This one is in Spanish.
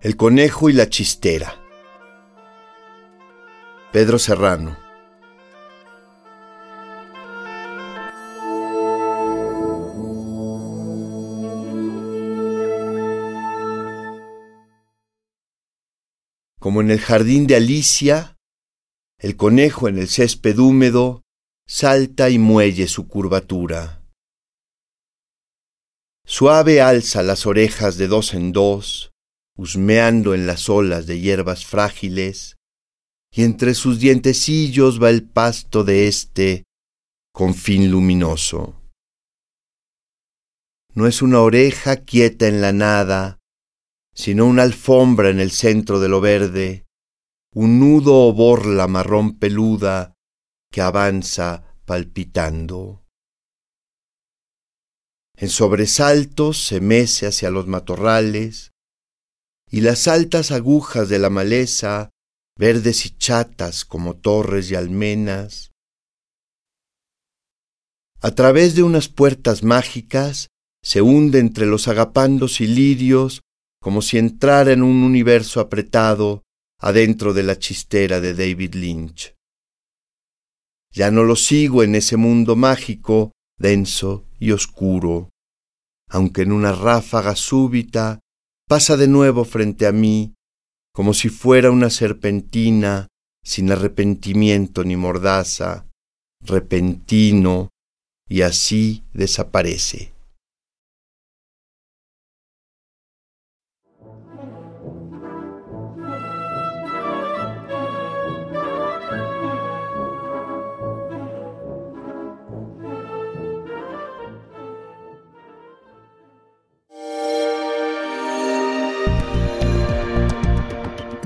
El conejo y la chistera. Pedro Serrano. Como en el jardín de Alicia, el conejo en el césped húmedo salta y muelle su curvatura. Suave alza las orejas de dos en dos, husmeando en las olas de hierbas frágiles, y entre sus dientecillos va el pasto de este fin luminoso. No es una oreja quieta en la nada, sino una alfombra en el centro de lo verde, un nudo o borla marrón peluda que avanza palpitando. En sobresaltos se mece hacia los matorrales, y las altas agujas de la maleza, verdes y chatas como torres y almenas, a través de unas puertas mágicas se hunde entre los agapandos y lirios como si entrara en un universo apretado adentro de la chistera de David Lynch. Ya no lo sigo en ese mundo mágico, denso y oscuro, aunque en una ráfaga súbita pasa de nuevo frente a mí, como si fuera una serpentina sin arrepentimiento ni mordaza, repentino, y así desaparece.